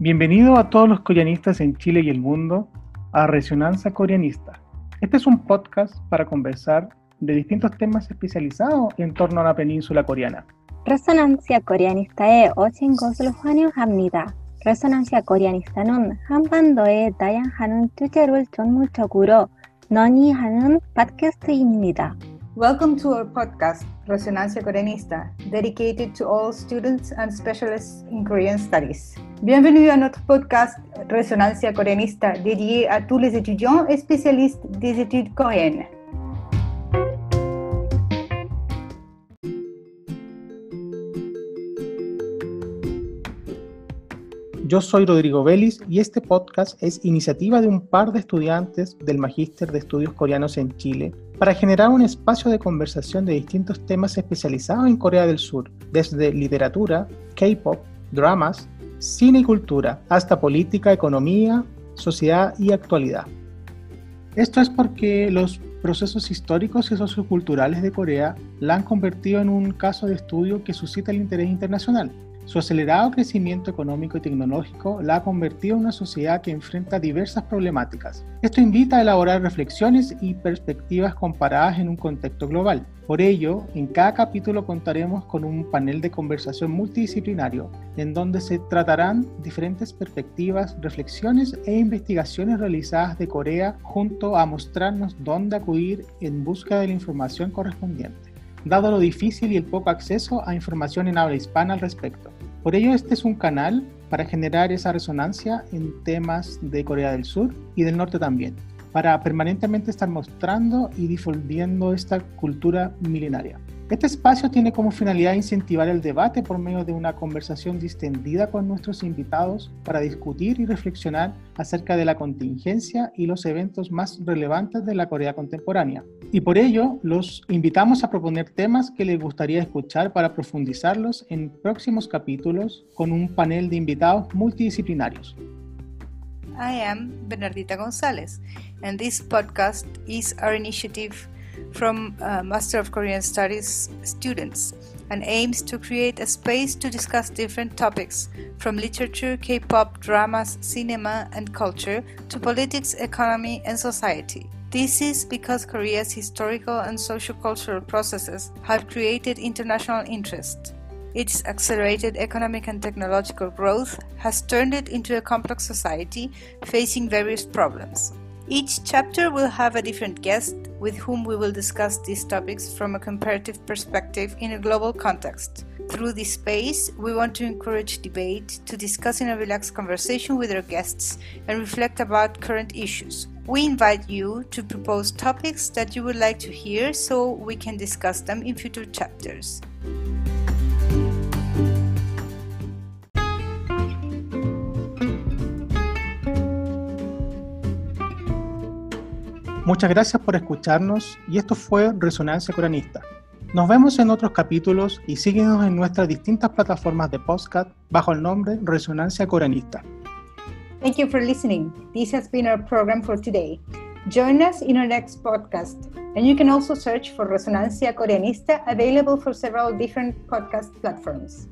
Bienvenido a todos los coreanistas en Chile y el mundo a Resonancia Coreanista. Este es un podcast para conversar de distintos temas especializados en torno a la península coreana. 레소난시아 코리아니스타에 오신 것을 환영합니다. 레소난시아 코리아니스타는 한반도의 다양한 주제를 전문적으로 논의하는 팟캐스트입니다. Welcome to our podcast, Resonancia Coreanista, dedicated to all students and specialists in Korean studies. Bienvenue à notre podcast Resonancia Coreanista, dédié à tous les étudiants et spécialistes des études coréennes. Yo soy Rodrigo Vélez y este podcast es iniciativa de un par de estudiantes del Magíster de Estudios Coreanos en Chile para generar un espacio de conversación de distintos temas especializados en Corea del Sur, desde literatura, K-pop, dramas, cine y cultura, hasta política, economía, sociedad y actualidad. Esto es porque los procesos históricos y socioculturales de Corea la han convertido en un caso de estudio que suscita el interés internacional su acelerado crecimiento económico y tecnológico la ha convertido en una sociedad que enfrenta diversas problemáticas. Esto invita a elaborar reflexiones y perspectivas comparadas en un contexto global. Por ello, en cada capítulo contaremos con un panel de conversación multidisciplinario, en donde se tratarán diferentes perspectivas, reflexiones e investigaciones realizadas de Corea junto a mostrarnos dónde acudir en busca de la información correspondiente dado lo difícil y el poco acceso a información en habla hispana al respecto. Por ello, este es un canal para generar esa resonancia en temas de Corea del Sur y del Norte también, para permanentemente estar mostrando y difundiendo esta cultura milenaria. Este espacio tiene como finalidad incentivar el debate por medio de una conversación distendida con nuestros invitados para discutir y reflexionar acerca de la contingencia y los eventos más relevantes de la Corea contemporánea. Y por ello, los invitamos a proponer temas que les gustaría escuchar para profundizarlos en próximos capítulos con un panel de invitados multidisciplinarios. I am Bernardita González, and this podcast is our initiative from uh, Master of Korean Studies students and aims to create a space to discuss different topics from literature, K pop, dramas, cinema, and culture to politics, economy, and society. This is because Korea's historical and social cultural processes have created international interest. Its accelerated economic and technological growth has turned it into a complex society facing various problems. Each chapter will have a different guest with whom we will discuss these topics from a comparative perspective in a global context. Through this space, we want to encourage debate, to discuss in a relaxed conversation with our guests, and reflect about current issues. We invite you to propose topics that you would like to hear so we can discuss them in future chapters. Muchas gracias por escucharnos y esto fue Resonancia Coranista. Nos vemos en otros capítulos y síguenos en nuestras distintas plataformas de podcast bajo el nombre Resonancia Coranista. Thank you for listening. This has been our program for today. Join us in our next podcast, and you can also search for Resonancia Coreanista, available for several different podcast platforms.